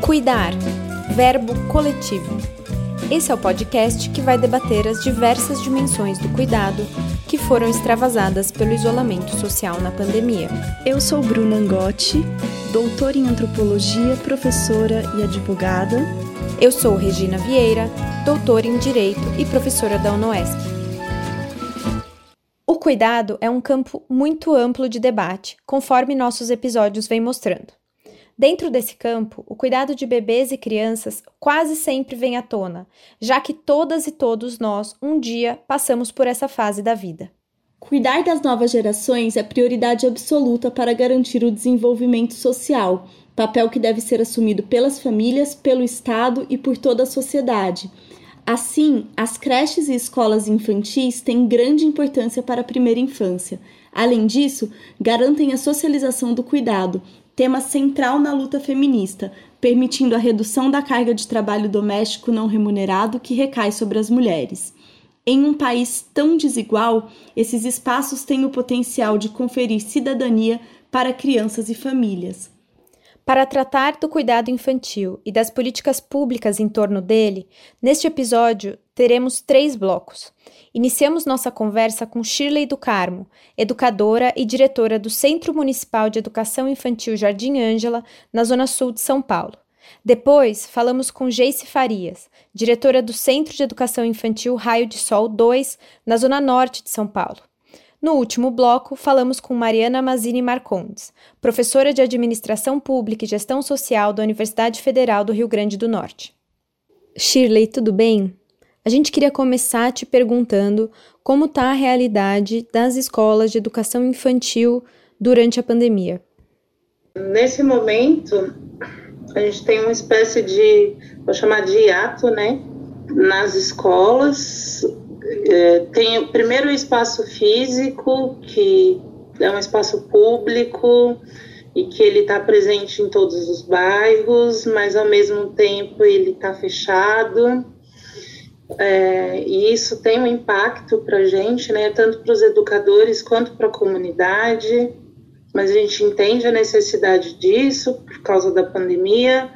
Cuidar, verbo coletivo. Esse é o podcast que vai debater as diversas dimensões do cuidado que foram extravasadas pelo isolamento social na pandemia. Eu sou Bruna Angotti, doutora em antropologia, professora e advogada. Eu sou Regina Vieira, doutora em direito e professora da UNOESC. O cuidado é um campo muito amplo de debate, conforme nossos episódios vêm mostrando. Dentro desse campo, o cuidado de bebês e crianças quase sempre vem à tona, já que todas e todos nós, um dia, passamos por essa fase da vida. Cuidar das novas gerações é prioridade absoluta para garantir o desenvolvimento social, papel que deve ser assumido pelas famílias, pelo Estado e por toda a sociedade. Assim, as creches e escolas infantis têm grande importância para a primeira infância. Além disso, garantem a socialização do cuidado, tema central na luta feminista, permitindo a redução da carga de trabalho doméstico não remunerado que recai sobre as mulheres. Em um país tão desigual, esses espaços têm o potencial de conferir cidadania para crianças e famílias. Para tratar do cuidado infantil e das políticas públicas em torno dele, neste episódio teremos três blocos. Iniciamos nossa conversa com Shirley do Carmo, educadora e diretora do Centro Municipal de Educação Infantil Jardim Ângela, na Zona Sul de São Paulo. Depois, falamos com Geice Farias, diretora do Centro de Educação Infantil Raio de Sol 2, na Zona Norte de São Paulo. No último bloco, falamos com Mariana Mazini Marcondes, professora de Administração Pública e Gestão Social da Universidade Federal do Rio Grande do Norte. Shirley, tudo bem? A gente queria começar te perguntando como está a realidade das escolas de educação infantil durante a pandemia. Nesse momento, a gente tem uma espécie de, vou chamar de hiato, né? Nas escolas, é, tem o primeiro espaço físico, que é um espaço público e que ele está presente em todos os bairros, mas ao mesmo tempo ele está fechado. É, e isso tem um impacto para a gente, né, tanto para os educadores quanto para a comunidade, mas a gente entende a necessidade disso por causa da pandemia.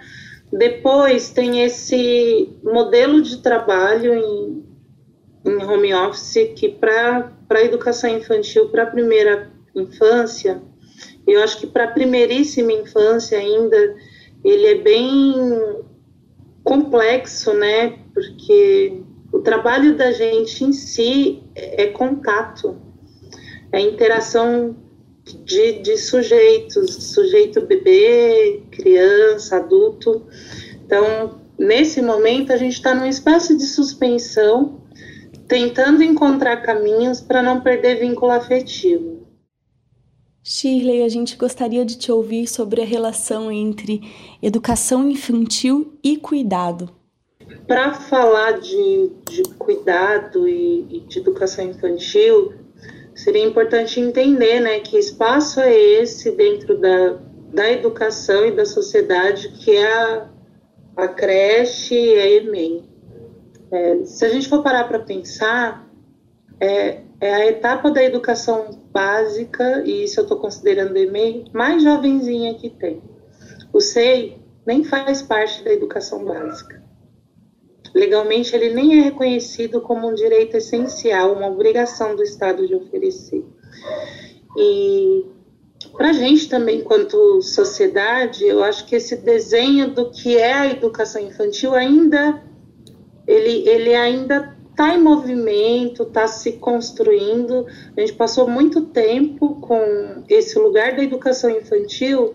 Depois tem esse modelo de trabalho em, em home office que para a educação infantil, para a primeira infância, eu acho que para a primeiríssima infância ainda, ele é bem complexo, né? Porque o trabalho da gente em si é contato, é interação de, de sujeitos, sujeito bebê, criança, adulto. Então, nesse momento, a gente está numa espécie de suspensão tentando encontrar caminhos para não perder vínculo afetivo. Shirley, a gente gostaria de te ouvir sobre a relação entre educação infantil e cuidado. Para falar de, de cuidado e, e, de educação infantil, seria importante entender né, que espaço é esse dentro da, da educação e da sociedade que é a, a creche e a EMEI. É, se a gente for parar para pensar, é, é, a etapa da educação básica, e isso eu estou considerando o EMEI, mais jovenzinha que tem. O SEI nem faz parte da educação básica. Legalmente, ele nem é reconhecido como um direito essencial, uma obrigação do Estado de oferecer. E para a gente também, enquanto sociedade, eu acho que esse desenho do que é a educação infantil ainda ele, ele ainda está em movimento, está se construindo. A gente passou muito tempo com esse lugar da educação infantil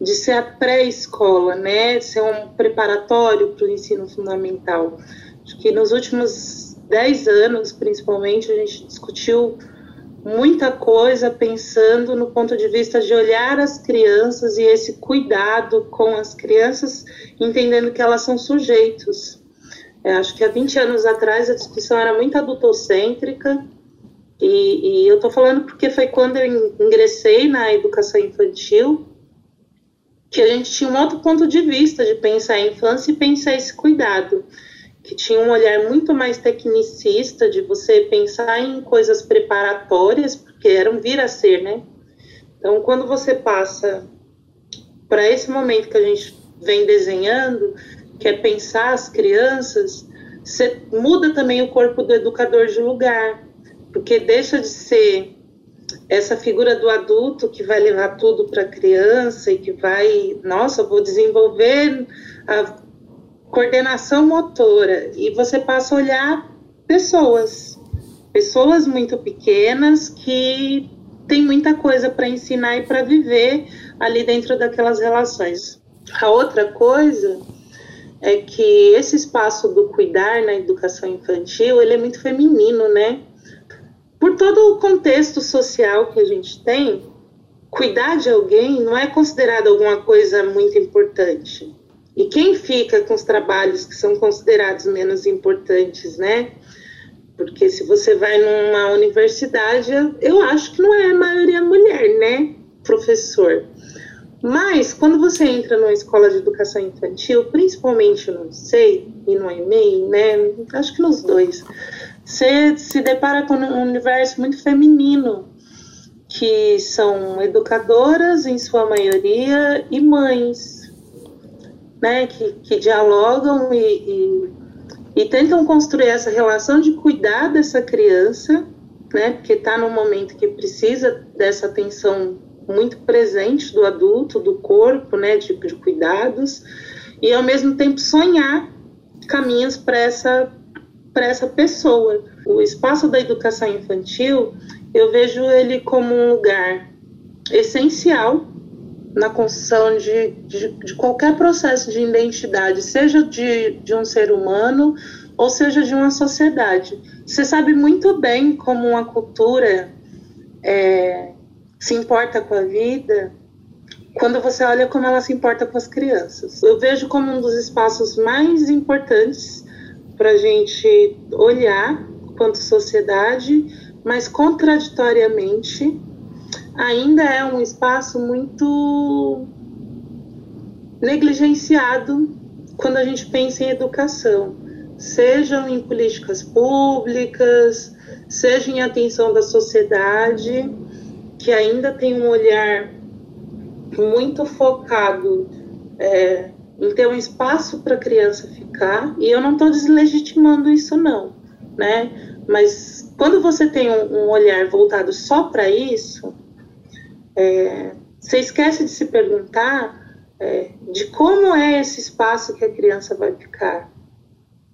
de ser a pré-escola, né? Ser um preparatório para o ensino fundamental. Acho que nos últimos dez anos, principalmente, a gente discutiu muita coisa pensando no ponto de vista de olhar as crianças e esse cuidado com as crianças, entendendo que elas são sujeitos é, acho que há 20 anos atrás a discussão era muito adultocêntrica, e, e eu estou falando porque foi quando eu ingressei na educação infantil que a gente tinha um outro ponto de vista de pensar a infância e pensar esse cuidado, que tinha um olhar muito mais tecnicista de você pensar em coisas preparatórias, porque era um vir a ser, né? Então, quando você passa para esse momento que a gente vem desenhando, que é pensar as crianças, você muda também o corpo do educador de lugar, porque deixa de ser essa figura do adulto que vai levar tudo para a criança e que vai, nossa, vou desenvolver a coordenação motora e você passa a olhar pessoas, pessoas muito pequenas que têm muita coisa para ensinar e para viver ali dentro daquelas relações. A outra coisa é que esse espaço do cuidar na educação infantil, ele é muito feminino, né? Por todo o contexto social que a gente tem, cuidar de alguém não é considerado alguma coisa muito importante. E quem fica com os trabalhos que são considerados menos importantes, né? Porque se você vai numa universidade, eu acho que não é a maioria mulher, né? Professor. Mas quando você entra numa escola de educação infantil, principalmente no SEI e no EMEI, né? Acho que nos dois, você se depara com um universo muito feminino, que são educadoras, em sua maioria, e mães, né? Que, que dialogam e, e, e tentam construir essa relação de cuidar dessa criança, né? Porque está num momento que precisa dessa atenção muito presente do adulto, do corpo, né, de, de cuidados, e ao mesmo tempo sonhar caminhos para essa para essa pessoa. O espaço da educação infantil, eu vejo ele como um lugar essencial na construção de, de, de, qualquer processo de identidade, seja de, de um ser humano ou seja de uma sociedade. Você sabe muito bem como uma cultura é, se importa com a vida quando você olha como ela se importa com as crianças. Eu vejo como um dos espaços mais importantes para a gente olhar quanto sociedade, mas contraditoriamente ainda é um espaço muito negligenciado quando a gente pensa em educação, sejam em políticas públicas, seja em atenção da sociedade que ainda tem um olhar muito focado é, em ter um espaço para a criança ficar, e eu não estou deslegitimando isso, não, né? Mas quando você tem um, um olhar voltado só para isso, é, você esquece de se perguntar é, de como é esse espaço que a criança vai ficar.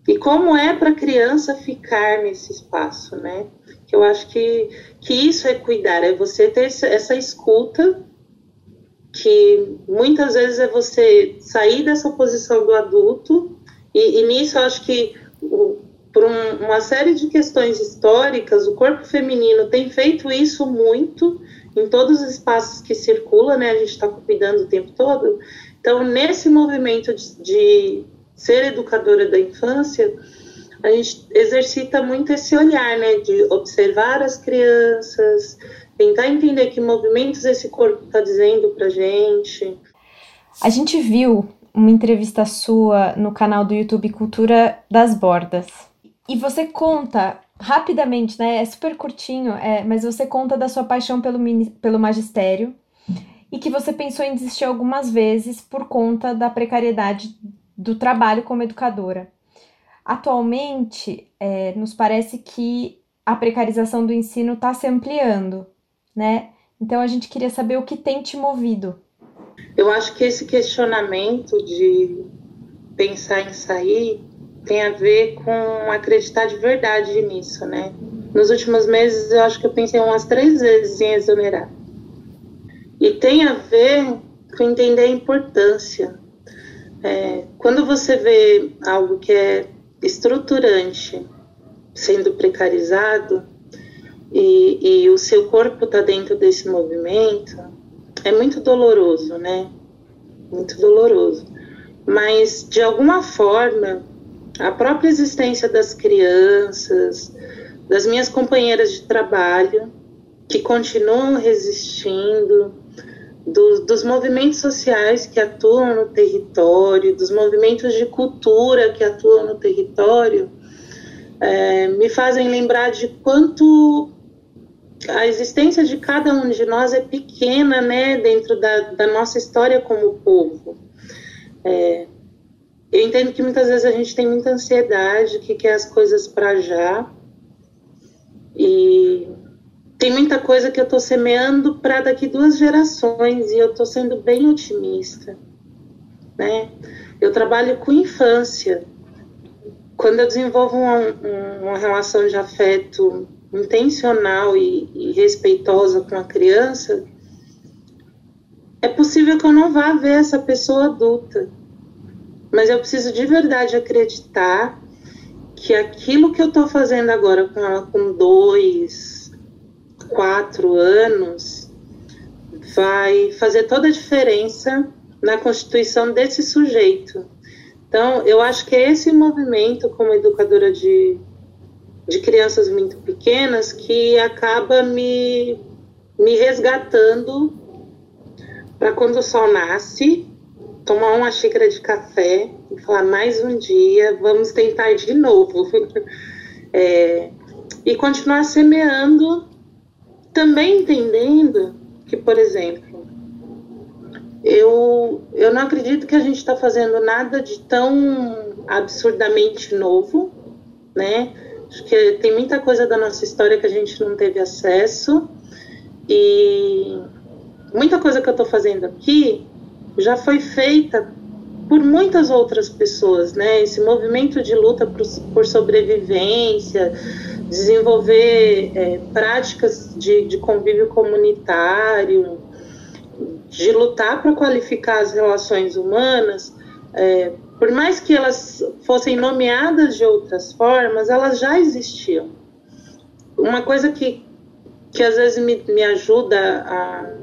E como é para a criança ficar nesse espaço, né? Que eu acho que, que isso é cuidar, é você ter essa escuta, que muitas vezes é você sair dessa posição do adulto, e, e nisso eu acho que por um, uma série de questões históricas, o corpo feminino tem feito isso muito em todos os espaços que circula, né? A gente está cuidando o tempo todo. Então, nesse movimento de, de ser educadora da infância, a gente exercita muito esse olhar, né, de observar as crianças, tentar entender que movimentos esse corpo está dizendo para gente. A gente viu uma entrevista sua no canal do YouTube Cultura das Bordas e você conta rapidamente, né? É super curtinho, é, mas você conta da sua paixão pelo, pelo magistério e que você pensou em desistir algumas vezes por conta da precariedade do trabalho como educadora. Atualmente, é, nos parece que a precarização do ensino está se ampliando, né? Então a gente queria saber o que tem te movido. Eu acho que esse questionamento de pensar em sair tem a ver com acreditar de verdade nisso, né? Nos últimos meses eu acho que eu pensei umas três vezes em exonerar. E tem a ver com entender a importância é, quando você vê algo que é estruturante sendo precarizado e, e o seu corpo está dentro desse movimento, é muito doloroso, né? Muito doloroso. Mas, de alguma forma, a própria existência das crianças, das minhas companheiras de trabalho, que continuam resistindo, do, dos movimentos sociais que atuam no território, dos movimentos de cultura que atuam no território, é, me fazem lembrar de quanto a existência de cada um de nós é pequena, né, dentro da, da nossa história como povo. É, eu entendo que muitas vezes a gente tem muita ansiedade, que quer as coisas para já. E tem muita coisa que eu estou semeando para daqui duas gerações e eu estou sendo bem otimista, né? Eu trabalho com infância. Quando eu desenvolvo uma, uma relação de afeto intencional e, e respeitosa com a criança, é possível que eu não vá ver essa pessoa adulta mas eu preciso de verdade acreditar que aquilo que eu estou fazendo agora com ela com dois, quatro anos vai fazer toda a diferença na constituição desse sujeito. Então, eu acho que é esse movimento, como educadora de, de crianças muito pequenas, que acaba me, me resgatando para quando o sol nasce, tomar uma xícara de café e falar mais um dia, vamos tentar de novo. é, e continuar semeando, também entendendo que, por exemplo, eu, eu não acredito que a gente está fazendo nada de tão absurdamente novo, né? Acho que tem muita coisa da nossa história que a gente não teve acesso e muita coisa que eu estou fazendo aqui já foi feita por muitas outras pessoas, né? Esse movimento de luta por, por sobrevivência, desenvolver é, práticas de, de convívio comunitário, de lutar para qualificar as relações humanas, é, por mais que elas fossem nomeadas de outras formas, elas já existiam. Uma coisa que, que às vezes me, me ajuda a,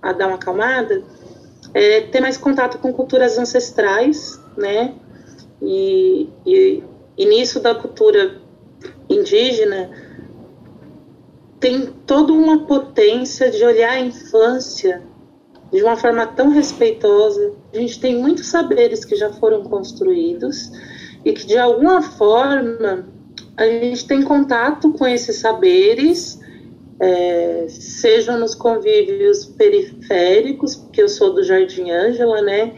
a dar uma acalmada é, ter mais contato com culturas ancestrais, né? E, e, e nisso da cultura indígena tem toda uma potência de olhar a infância de uma forma tão respeitosa. A gente tem muitos saberes que já foram construídos e que de alguma forma a gente tem contato com esses saberes é, sejam nos convívios periféricos, porque eu sou do Jardim Ângela, né?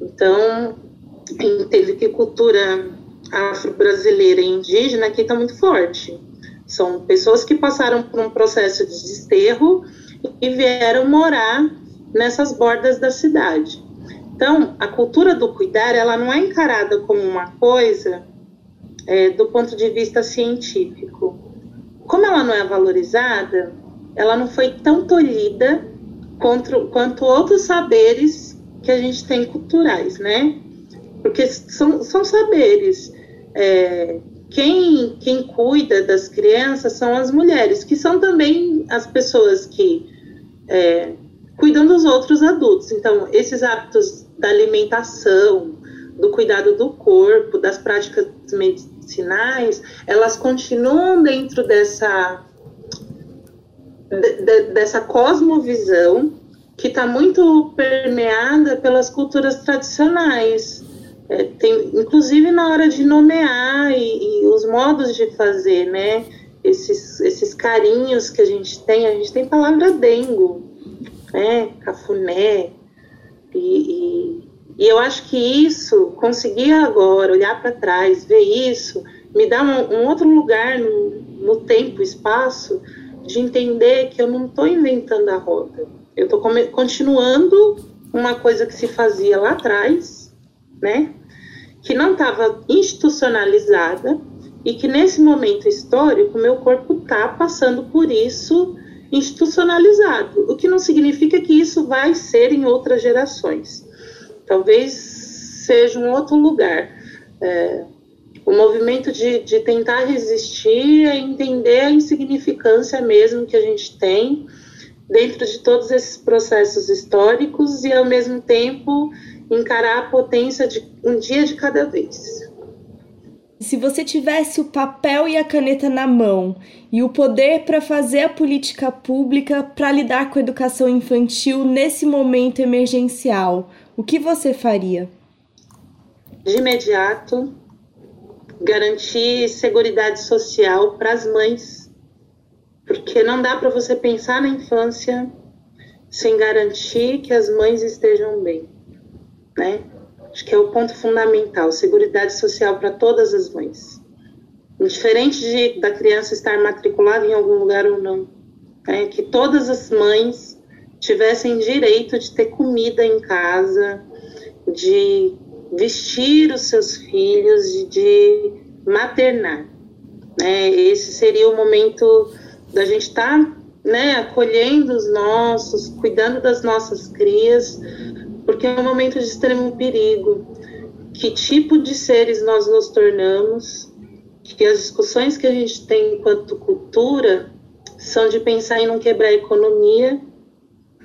Então, entendo que cultura afro-brasileira e indígena aqui está muito forte. São pessoas que passaram por um processo de desterro e vieram morar nessas bordas da cidade. Então, a cultura do cuidar, ela não é encarada como uma coisa é, do ponto de vista científico como ela não é valorizada, ela não foi tão tolhida quanto, quanto outros saberes que a gente tem culturais, né? Porque são, são saberes. É, quem, quem cuida das crianças são as mulheres, que são também as pessoas que é, cuidam dos outros adultos. Então, esses hábitos da alimentação, do cuidado do corpo, das práticas medicinais, elas continuam dentro dessa, de, dessa cosmovisão que está muito permeada pelas culturas tradicionais. É, tem, inclusive na hora de nomear e, e, os modos de fazer, né? Esses, esses carinhos que a gente tem, a gente tem palavra dengo, né? Cafuné, e, e e eu acho que isso, conseguir agora olhar para trás, ver isso, me dá um, um outro lugar no, no tempo, espaço, de entender que eu não estou inventando a roda. Eu estou continuando uma coisa que se fazia lá atrás, né? Que não estava institucionalizada e que nesse momento histórico meu corpo está passando por isso institucionalizado, o que não significa que isso vai ser em outras gerações talvez seja um outro lugar. É, o movimento de, de tentar resistir é entender a insignificância mesmo que a gente tem dentro de todos esses processos históricos e, ao mesmo tempo, encarar a potência de um dia de cada vez. Se você tivesse o papel e a caneta na mão e o poder para fazer a política pública para lidar com a educação infantil nesse momento emergencial, o que você faria? De imediato, garantir segurança social para as mães, porque não dá para você pensar na infância sem garantir que as mães estejam bem, né? Acho que é o ponto fundamental, seguridade social para todas as mães. Diferente de, da criança estar matriculada em algum lugar ou não. Né? Que todas as mães tivessem direito de ter comida em casa, de vestir os seus filhos, de maternar. Né? Esse seria o momento da gente estar tá, né, acolhendo os nossos, cuidando das nossas crias, porque é um momento de extremo perigo. Que tipo de seres nós nos tornamos? Que as discussões que a gente tem enquanto cultura são de pensar em não quebrar a economia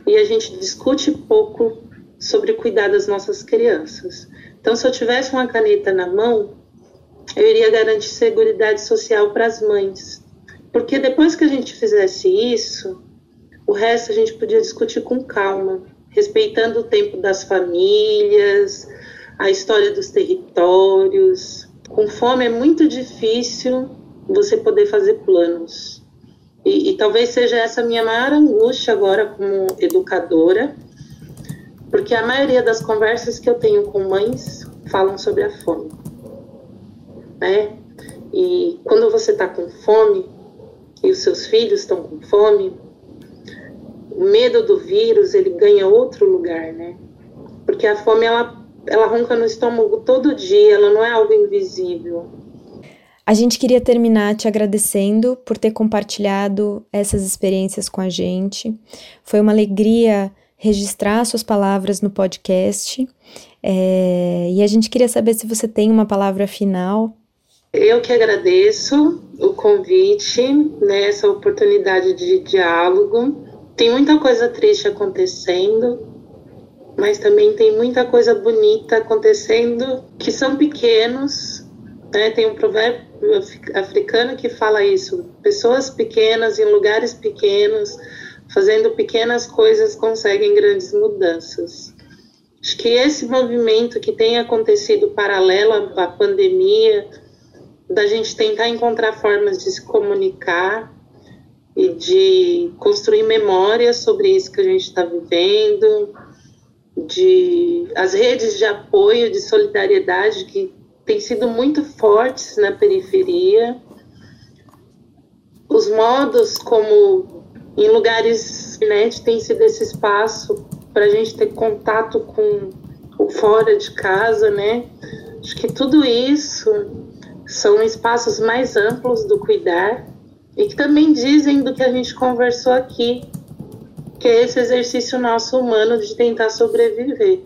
e a gente discute pouco sobre cuidar das nossas crianças. Então, se eu tivesse uma caneta na mão, eu iria garantir segurança social para as mães. Porque depois que a gente fizesse isso, o resto a gente podia discutir com calma, respeitando o tempo das famílias, a história dos territórios. Com fome é muito difícil você poder fazer planos. E, e talvez seja essa minha maior angústia agora como educadora, porque a maioria das conversas que eu tenho com mães falam sobre a fome. Né? E quando você está com fome e os seus filhos estão com fome, o medo do vírus ele ganha outro lugar, né? Porque a fome ela, ela ronca no estômago todo dia, ela não é algo invisível. A gente queria terminar te agradecendo por ter compartilhado essas experiências com a gente. Foi uma alegria registrar suas palavras no podcast. É, e a gente queria saber se você tem uma palavra final. Eu que agradeço o convite, né, essa oportunidade de diálogo. Tem muita coisa triste acontecendo, mas também tem muita coisa bonita acontecendo que são pequenos. Né? Tem um provérbio africano que fala isso: pessoas pequenas em lugares pequenos fazendo pequenas coisas conseguem grandes mudanças. Acho que esse movimento que tem acontecido paralelo à pandemia, da gente tentar encontrar formas de se comunicar e de construir memórias sobre isso que a gente está vivendo, de as redes de apoio, de solidariedade que têm sido muito fortes na periferia, os modos como em lugares, né, tem sido esse espaço para a gente ter contato com o fora de casa, né? Acho que tudo isso são espaços mais amplos do cuidar e que também dizem do que a gente conversou aqui, que é esse exercício nosso humano de tentar sobreviver.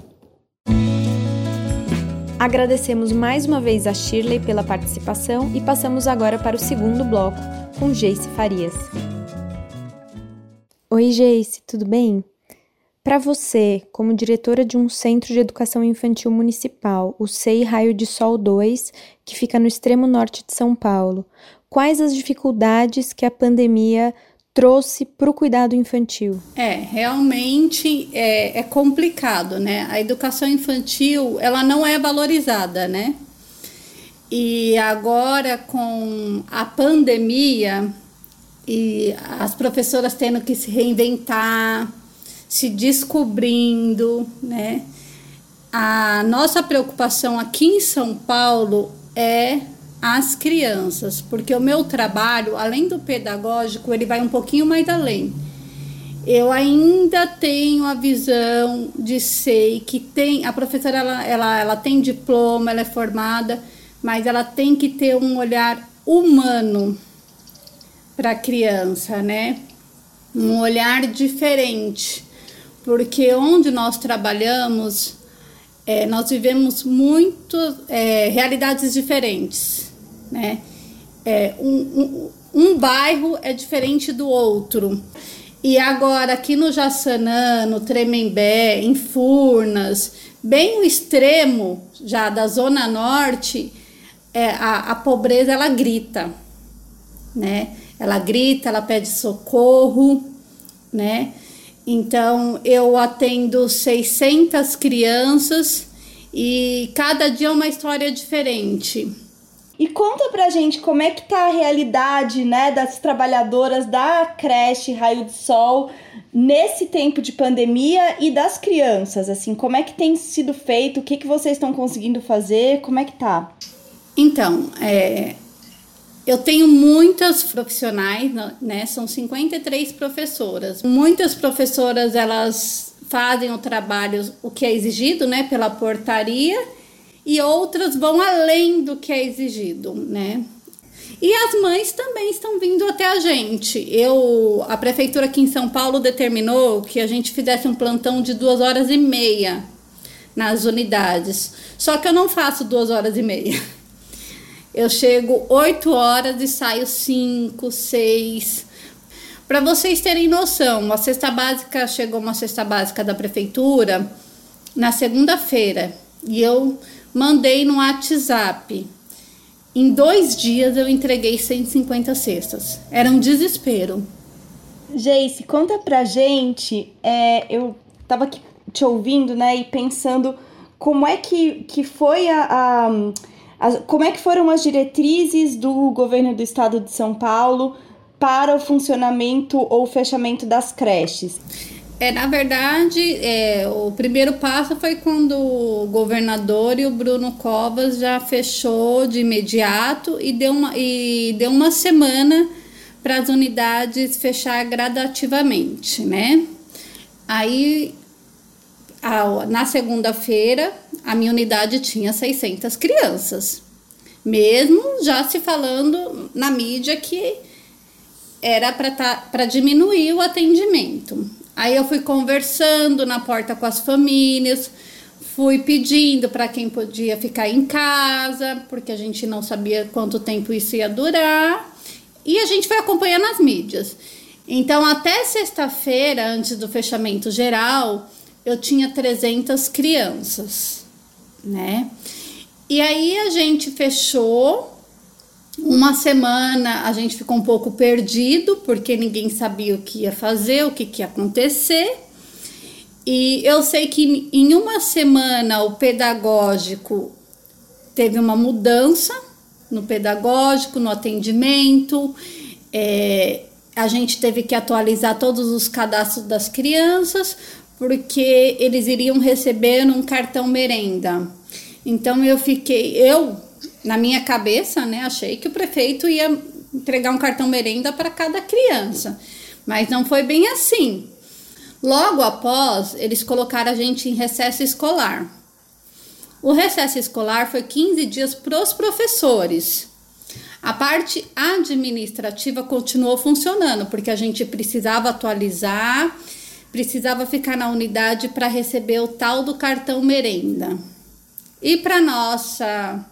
Agradecemos mais uma vez a Shirley pela participação e passamos agora para o segundo bloco com Jace Farias. Oi, Geice, tudo bem? Para você, como diretora de um centro de educação infantil municipal, o SEI Raio de Sol 2, que fica no extremo norte de São Paulo, quais as dificuldades que a pandemia trouxe para o cuidado infantil? É, realmente é, é, complicado, né? A educação infantil, ela não é valorizada, né? E agora com a pandemia, e as professoras tendo que se reinventar, se descobrindo, né? A nossa preocupação aqui em São Paulo é as crianças, porque o meu trabalho, além do pedagógico, ele vai um pouquinho mais além. Eu ainda tenho a visão de sei que tem a professora ela, ela, ela tem diploma, ela é formada, mas ela tem que ter um olhar humano para a criança, né? Um olhar diferente, porque onde nós trabalhamos, é, nós vivemos muito é, realidades diferentes, né? É, um, um, um bairro é diferente do outro. E agora, aqui no Jaçanã, no Tremembé, em Furnas, bem o extremo já da Zona Norte, é, a, a pobreza ela grita, né? ela grita, ela pede socorro, né? Então eu atendo 600 crianças e cada dia é uma história diferente. E conta pra gente como é que tá a realidade, né, das trabalhadoras da creche Raio de Sol nesse tempo de pandemia e das crianças, assim, como é que tem sido feito, o que, que vocês estão conseguindo fazer, como é que tá? Então, é, eu tenho muitas profissionais, né? São 53 professoras. Muitas professoras elas fazem o trabalho o que é exigido, né, pela portaria, e outras vão além do que é exigido, né? E as mães também estão vindo até a gente. Eu, a prefeitura aqui em São Paulo determinou que a gente fizesse um plantão de duas horas e meia nas unidades. Só que eu não faço duas horas e meia. Eu chego 8 horas e saio 5, 6. Para vocês terem noção, a cesta básica chegou uma cesta básica da prefeitura na segunda-feira e eu mandei no WhatsApp. Em dois dias eu entreguei 150 cestas. Era um desespero. Jace, conta pra gente. É, eu tava aqui te ouvindo, né, e pensando como é que, que foi a, a as, como é que foram as diretrizes do governo do estado de São Paulo para o funcionamento ou fechamento das creches? É, na verdade, é, o primeiro passo foi quando o governador e o Bruno Covas já fechou de imediato e deu uma, e deu uma semana para as unidades fechar gradativamente, né? Aí, a, na segunda-feira, a minha unidade tinha 600 crianças. Mesmo já se falando na mídia que era para tá, diminuir o atendimento. Aí eu fui conversando na porta com as famílias, fui pedindo para quem podia ficar em casa, porque a gente não sabia quanto tempo isso ia durar, e a gente foi acompanhando as mídias. Então, até sexta-feira, antes do fechamento geral, eu tinha 300 crianças né? E aí a gente fechou uma semana, a gente ficou um pouco perdido, porque ninguém sabia o que ia fazer, o que, que ia acontecer. E eu sei que em uma semana o pedagógico teve uma mudança no pedagógico, no atendimento. É, a gente teve que atualizar todos os cadastros das crianças, porque eles iriam receber um cartão merenda. Então eu fiquei, eu na minha cabeça, né, achei que o prefeito ia entregar um cartão merenda para cada criança, mas não foi bem assim. Logo após, eles colocaram a gente em recesso escolar. O recesso escolar foi 15 dias para os professores. A parte administrativa continuou funcionando, porque a gente precisava atualizar precisava ficar na unidade para receber o tal do cartão merenda. E para nossa,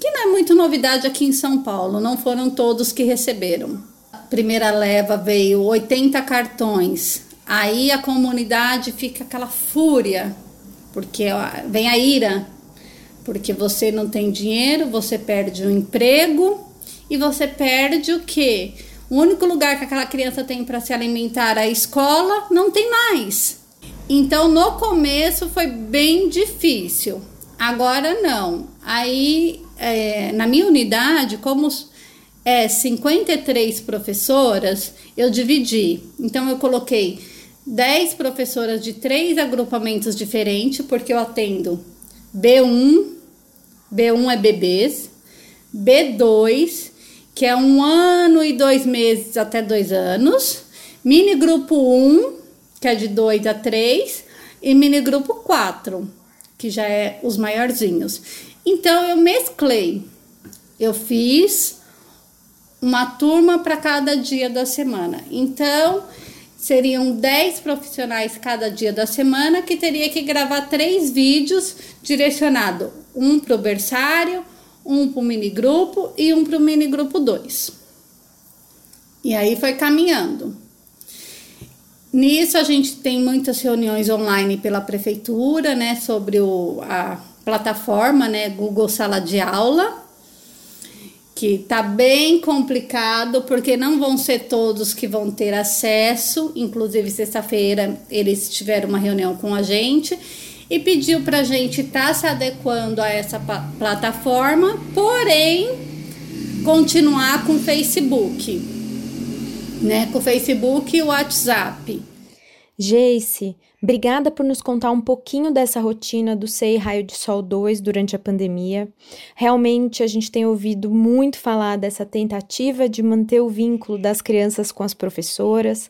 que não é muito novidade aqui em São Paulo, não foram todos que receberam. A primeira leva veio 80 cartões. Aí a comunidade fica aquela fúria, porque vem a ira, porque você não tem dinheiro, você perde o emprego e você perde o quê? O único lugar que aquela criança tem para se alimentar, a escola, não tem mais. Então, no começo foi bem difícil. Agora não. Aí, é, na minha unidade, como é 53 professoras, eu dividi. Então, eu coloquei 10 professoras de três agrupamentos diferentes, porque eu atendo B1, B1 é bebês, B2 que é um ano e dois meses até dois anos, mini grupo 1, que é de 2 a 3, e mini grupo 4, que já é os maiorzinhos. Então eu mesclei, eu fiz uma turma para cada dia da semana. Então seriam 10 profissionais cada dia da semana que teria que gravar três vídeos direcionado um para o berçário, um para o mini grupo e um para o mini grupo 2. E aí foi caminhando. Nisso a gente tem muitas reuniões online pela prefeitura, né, sobre o, a plataforma, né, Google Sala de Aula, que tá bem complicado porque não vão ser todos que vão ter acesso, inclusive sexta-feira eles tiveram uma reunião com a gente e pediu para a gente estar tá se adequando a essa plataforma, porém continuar com o Facebook, né? Com o Facebook e o WhatsApp. Jace, obrigada por nos contar um pouquinho dessa rotina do SEI Raio de Sol 2 durante a pandemia. Realmente a gente tem ouvido muito falar dessa tentativa de manter o vínculo das crianças com as professoras,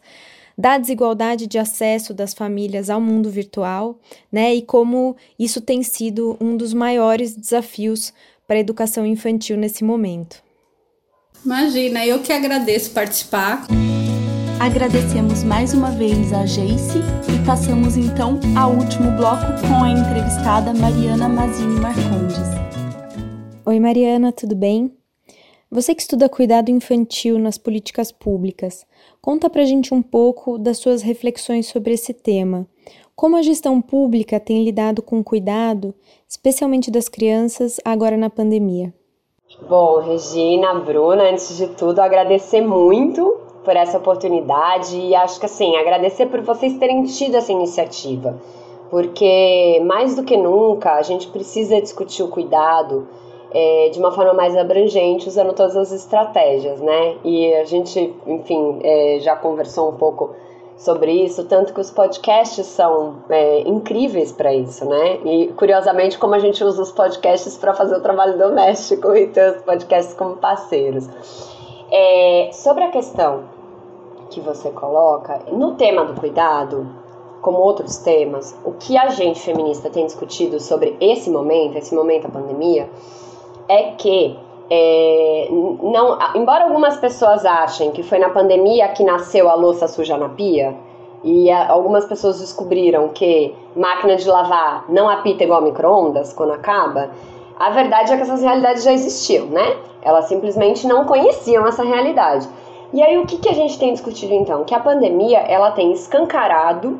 da desigualdade de acesso das famílias ao mundo virtual, né? E como isso tem sido um dos maiores desafios para a educação infantil nesse momento. Imagina, eu que agradeço participar. Agradecemos mais uma vez a Jace e passamos então ao último bloco com a entrevistada Mariana Mazini Marcondes. Oi Mariana, tudo bem? Você que estuda cuidado infantil nas políticas públicas, conta pra gente um pouco das suas reflexões sobre esse tema. Como a gestão pública tem lidado com o cuidado, especialmente das crianças, agora na pandemia? Bom, Regina, Bruna, antes de tudo, agradecer muito por essa oportunidade e acho que assim, agradecer por vocês terem tido essa iniciativa, porque mais do que nunca a gente precisa discutir o cuidado é, de uma forma mais abrangente, usando todas as estratégias, né? E a gente, enfim, é, já conversou um pouco sobre isso, tanto que os podcasts são é, incríveis para isso, né? E curiosamente, como a gente usa os podcasts para fazer o trabalho doméstico e ter os podcasts como parceiros. É, sobre a questão que você coloca, no tema do cuidado, como outros temas, o que a gente feminista tem discutido sobre esse momento, esse momento da pandemia, é que é, não, embora algumas pessoas achem que foi na pandemia que nasceu a louça suja na pia, e a, algumas pessoas descobriram que máquina de lavar não apita igual micro-ondas quando acaba, a verdade é que essas realidades já existiam, né? Elas simplesmente não conheciam essa realidade. E aí o que, que a gente tem discutido então? Que a pandemia ela tem escancarado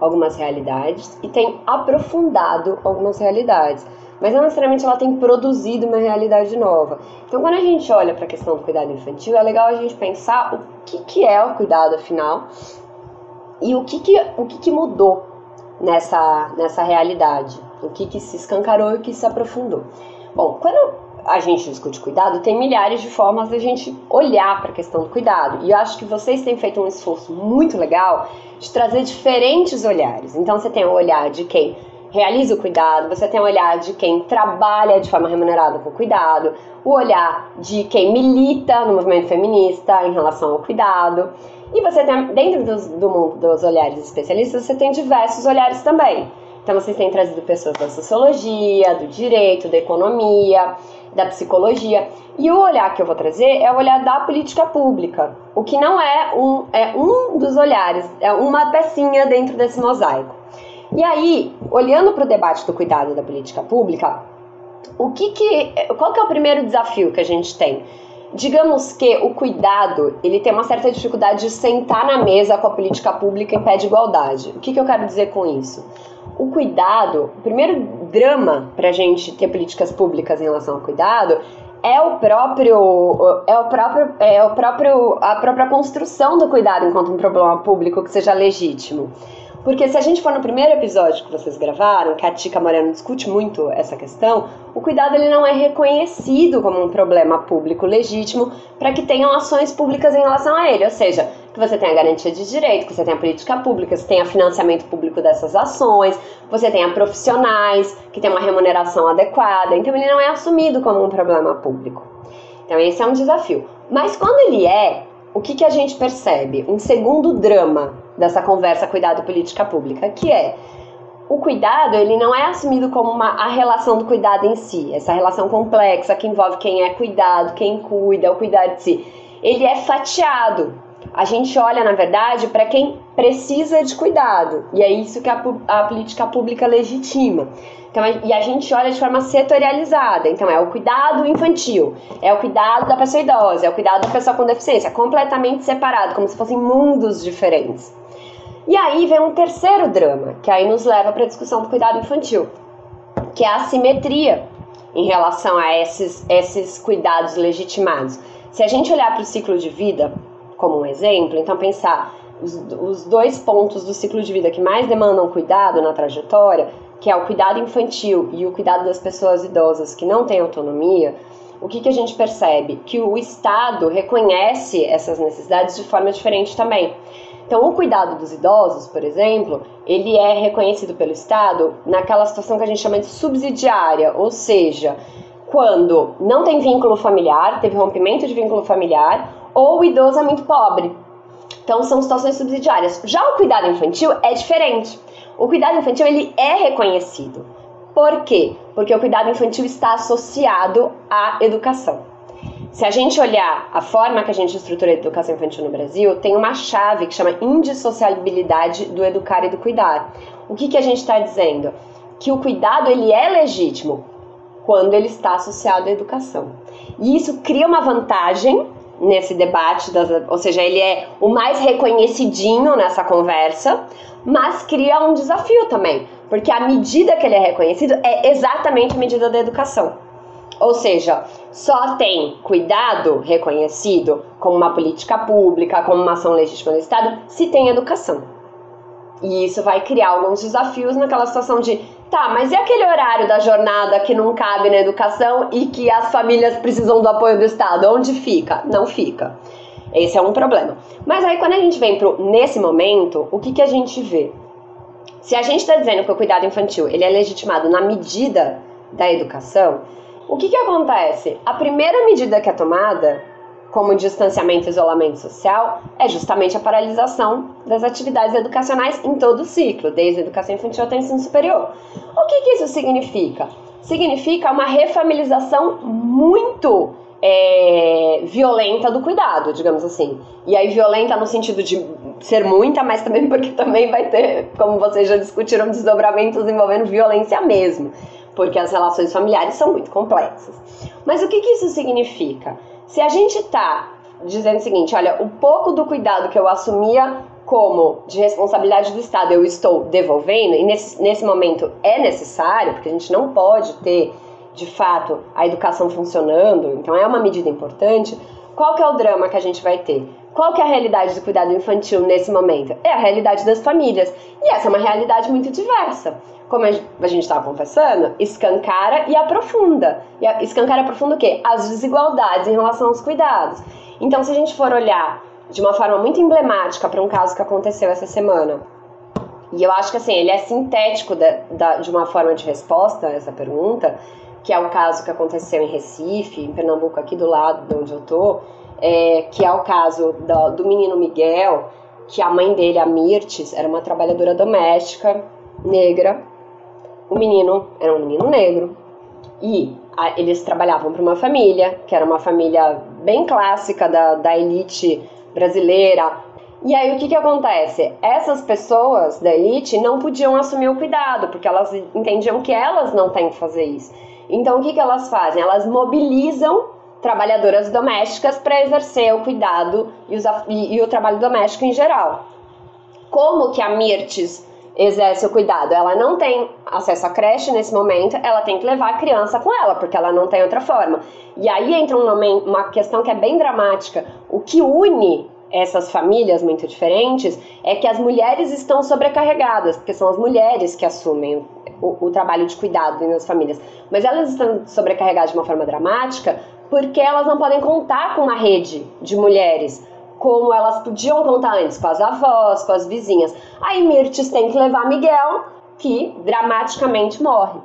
algumas realidades e tem aprofundado algumas realidades. Mas não necessariamente ela tem produzido uma realidade nova. Então, quando a gente olha para a questão do cuidado infantil, é legal a gente pensar o que, que é o cuidado afinal e o que, que, o que, que mudou nessa, nessa realidade, o que, que se escancarou e o que se aprofundou. Bom, quando a gente discute cuidado, tem milhares de formas de a gente olhar para a questão do cuidado. E eu acho que vocês têm feito um esforço muito legal de trazer diferentes olhares. Então você tem o olhar de quem realiza o cuidado, você tem o olhar de quem trabalha de forma remunerada com cuidado, o olhar de quem milita no movimento feminista em relação ao cuidado. E você tem, dentro dos, do mundo dos olhares especialistas, você tem diversos olhares também. Então, vocês têm trazido pessoas da sociologia, do direito, da economia, da psicologia. E o olhar que eu vou trazer é o olhar da política pública, o que não é um, é um dos olhares, é uma pecinha dentro desse mosaico. E aí, olhando para o debate do cuidado da política pública, o que que, qual que é o primeiro desafio que a gente tem? Digamos que o cuidado ele tem uma certa dificuldade de sentar na mesa com a política pública em pé de igualdade. O que, que eu quero dizer com isso? O cuidado, o primeiro drama para a gente ter políticas públicas em relação ao cuidado é o próprio é o próprio é o próprio a própria construção do cuidado enquanto um problema público que seja legítimo. Porque se a gente for no primeiro episódio que vocês gravaram, que a Tica Moreno discute muito essa questão, o cuidado ele não é reconhecido como um problema público legítimo para que tenham ações públicas em relação a ele. Ou seja, que você tenha garantia de direito, que você tenha política pública, você tenha financiamento público dessas ações, você tenha profissionais que tenham uma remuneração adequada. Então ele não é assumido como um problema público. Então esse é um desafio. Mas quando ele é, o que, que a gente percebe? Um segundo drama dessa conversa cuidado política pública, que é o cuidado ele não é assumido como uma, a relação do cuidado em si, essa relação complexa que envolve quem é cuidado, quem cuida, o cuidar de si. Ele é fatiado. A gente olha, na verdade, para quem precisa de cuidado, e é isso que a, a política pública legitima. Então, e a gente olha de forma setorializada. Então, é o cuidado infantil, é o cuidado da pessoa idosa, é o cuidado da pessoa com deficiência, completamente separado, como se fossem mundos diferentes. E aí vem um terceiro drama, que aí nos leva para a discussão do cuidado infantil, que é a assimetria em relação a esses, esses cuidados legitimados. Se a gente olhar para o ciclo de vida como um exemplo, então pensar os, os dois pontos do ciclo de vida que mais demandam cuidado na trajetória que é o cuidado infantil e o cuidado das pessoas idosas que não têm autonomia, o que, que a gente percebe? Que o Estado reconhece essas necessidades de forma diferente também. Então, o cuidado dos idosos, por exemplo, ele é reconhecido pelo Estado naquela situação que a gente chama de subsidiária, ou seja, quando não tem vínculo familiar, teve rompimento de vínculo familiar, ou o idoso é muito pobre. Então, são situações subsidiárias. Já o cuidado infantil é diferente. O cuidado infantil ele é reconhecido. Por quê? Porque o cuidado infantil está associado à educação. Se a gente olhar a forma que a gente estrutura a educação infantil no Brasil, tem uma chave que chama indissociabilidade do educar e do cuidar. O que, que a gente está dizendo? Que o cuidado ele é legítimo quando ele está associado à educação. E isso cria uma vantagem nesse debate, das, ou seja, ele é o mais reconhecidinho nessa conversa, mas cria um desafio também, porque a medida que ele é reconhecido é exatamente a medida da educação. Ou seja, só tem cuidado reconhecido como uma política pública, como uma ação legítima do Estado, se tem educação. E isso vai criar alguns desafios naquela situação de, tá, mas e aquele horário da jornada que não cabe na educação e que as famílias precisam do apoio do Estado? Onde fica? Não fica. Esse é um problema. Mas aí quando a gente vem pro nesse momento, o que, que a gente vê? Se a gente está dizendo que o cuidado infantil ele é legitimado na medida da educação, o que, que acontece? A primeira medida que é tomada, como distanciamento e isolamento social, é justamente a paralisação das atividades educacionais em todo o ciclo, desde a educação infantil até o ensino superior. O que, que isso significa? Significa uma refamilização muito é, violenta do cuidado, digamos assim. E aí, violenta no sentido de ser muita, mas também porque também vai ter, como vocês já discutiram, desdobramentos envolvendo violência mesmo porque as relações familiares são muito complexas. Mas o que, que isso significa? Se a gente está dizendo o seguinte, olha, o pouco do cuidado que eu assumia como de responsabilidade do Estado eu estou devolvendo, e nesse, nesse momento é necessário, porque a gente não pode ter, de fato, a educação funcionando, então é uma medida importante, qual que é o drama que a gente vai ter? Qual que é a realidade do cuidado infantil nesse momento? É a realidade das famílias. E essa é uma realidade muito diversa. Como a gente estava conversando, escancara e aprofunda. E escancara e aprofunda o quê? As desigualdades em relação aos cuidados. Então, se a gente for olhar de uma forma muito emblemática para um caso que aconteceu essa semana, e eu acho que assim, ele é sintético de, de uma forma de resposta a essa pergunta, que é o caso que aconteceu em Recife, em Pernambuco, aqui do lado de onde eu tô, é, que é o caso do, do menino Miguel, que a mãe dele, a Mirtes, era uma trabalhadora doméstica negra. O menino era um menino negro. E a, eles trabalhavam para uma família, que era uma família bem clássica da, da elite brasileira. E aí o que, que acontece? Essas pessoas da elite não podiam assumir o cuidado, porque elas entendiam que elas não têm que fazer isso. Então o que, que elas fazem? Elas mobilizam trabalhadoras domésticas para exercer o cuidado e, os, e, e, o trabalho doméstico em geral. Como que a Mirtes exerce o cuidado? Ela não tem acesso à creche nesse momento, ela tem que levar a criança com ela, porque ela não tem outra forma. E aí entra uma, uma questão que é bem dramática. O que une essas famílias muito diferentes é que as mulheres estão sobrecarregadas, porque são as mulheres que assumem o, o trabalho de cuidado nas famílias. Mas elas estão sobrecarregadas de uma forma dramática porque elas não podem contar com uma rede de mulheres como elas podiam contar antes, com as avós, com as vizinhas. Aí Mirtes tem que levar Miguel, que dramaticamente morre.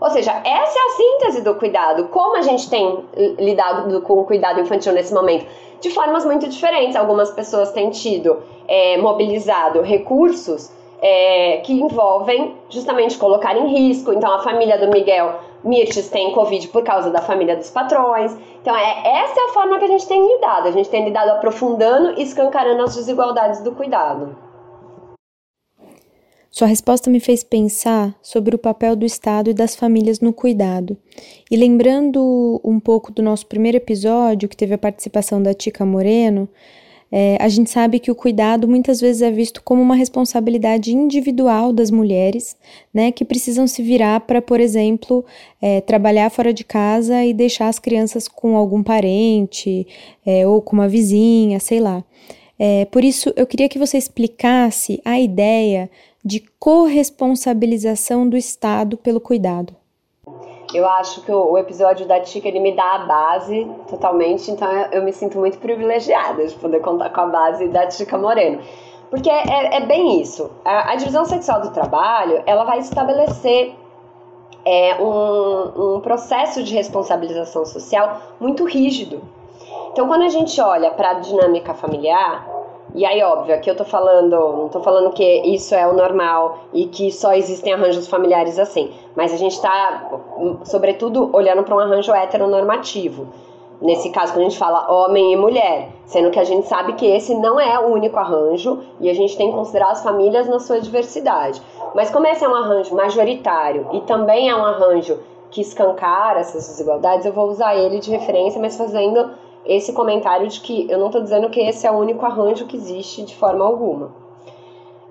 Ou seja, essa é a síntese do cuidado. Como a gente tem lidado com o cuidado infantil nesse momento? De formas muito diferentes. Algumas pessoas têm tido é, mobilizado recursos é, que envolvem justamente colocar em risco. Então, a família do Miguel Mirtes tem Covid por causa da família dos patrões. Então, é, essa é a forma que a gente tem lidado. A gente tem lidado aprofundando e escancarando as desigualdades do cuidado. Sua resposta me fez pensar sobre o papel do Estado e das famílias no cuidado. E lembrando um pouco do nosso primeiro episódio, que teve a participação da Tica Moreno, é, a gente sabe que o cuidado muitas vezes é visto como uma responsabilidade individual das mulheres, né, que precisam se virar para, por exemplo, é, trabalhar fora de casa e deixar as crianças com algum parente é, ou com uma vizinha, sei lá. É, por isso, eu queria que você explicasse a ideia de corresponsabilização do Estado pelo cuidado. Eu acho que o, episódio da Tica ele me dá a base totalmente, então eu, me sinto muito privilegiada de poder contar com a base da Tica Moreno. Porque é, é, bem isso. A, a, divisão sexual do trabalho ela vai estabelecer é, um, um processo de responsabilização social muito rígido. Então, quando a gente olha para a dinâmica familiar, e aí, óbvio, aqui eu tô falando, não tô falando que isso é o normal e que só existem arranjos familiares assim, mas a gente tá, sobretudo, olhando para um arranjo heteronormativo. Nesse caso, quando a gente fala homem e mulher, sendo que a gente sabe que esse não é o único arranjo e a gente tem que considerar as famílias na sua diversidade. Mas como esse é um arranjo majoritário e também é um arranjo que escancara essas desigualdades, eu vou usar ele de referência, mas fazendo esse comentário de que eu não estou dizendo que esse é o único arranjo que existe de forma alguma.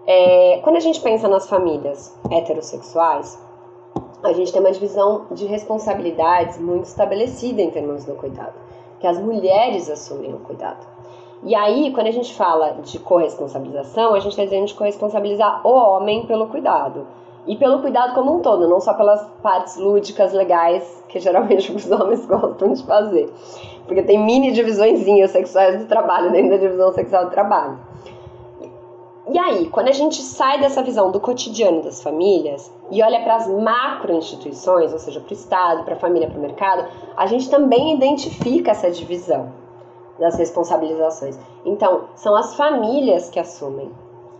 É, quando a gente pensa nas famílias heterossexuais, a gente tem uma divisão de responsabilidades muito estabelecida em termos do cuidado, que as mulheres assumem o cuidado. E aí, quando a gente fala de corresponsabilização, a gente está dizendo de corresponsabilizar o homem pelo cuidado. E pelo cuidado como um todo, não só pelas partes lúdicas, legais, que geralmente os homens gostam de fazer. Porque tem mini divisõezinhas sexuais do trabalho dentro da divisão sexual do trabalho. E aí, quando a gente sai dessa visão do cotidiano das famílias e olha para as macro instituições, ou seja, para o Estado, para a família, para o mercado, a gente também identifica essa divisão das responsabilizações. Então, são as famílias que assumem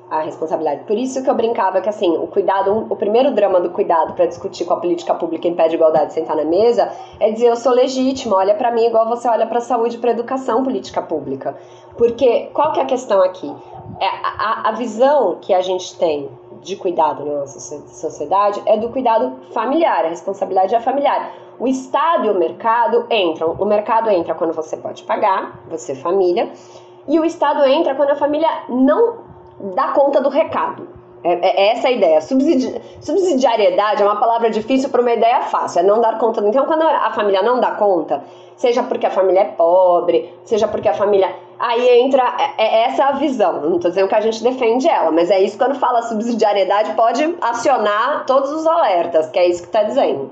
a responsabilidade. Por isso que eu brincava que assim, o cuidado, o primeiro drama do cuidado para discutir com a política pública em pé de igualdade sentar na mesa é dizer eu sou legítima, olha para mim igual você olha para saúde para educação política pública. Porque qual que é a questão aqui? É a, a visão que a gente tem de cuidado na nossa sociedade é do cuidado familiar, a responsabilidade é familiar. O Estado e o mercado entram. O mercado entra quando você pode pagar, você família, e o Estado entra quando a família não dá conta do recado. É, é, é essa a ideia. Subsidi subsidiariedade é uma palavra difícil para uma ideia fácil, é não dar conta. Então, quando a família não dá conta, seja porque a família é pobre, seja porque a família. Aí entra. É, é essa a visão. Não estou dizendo que a gente defende ela, mas é isso quando fala subsidiariedade, pode acionar todos os alertas, que é isso que está dizendo.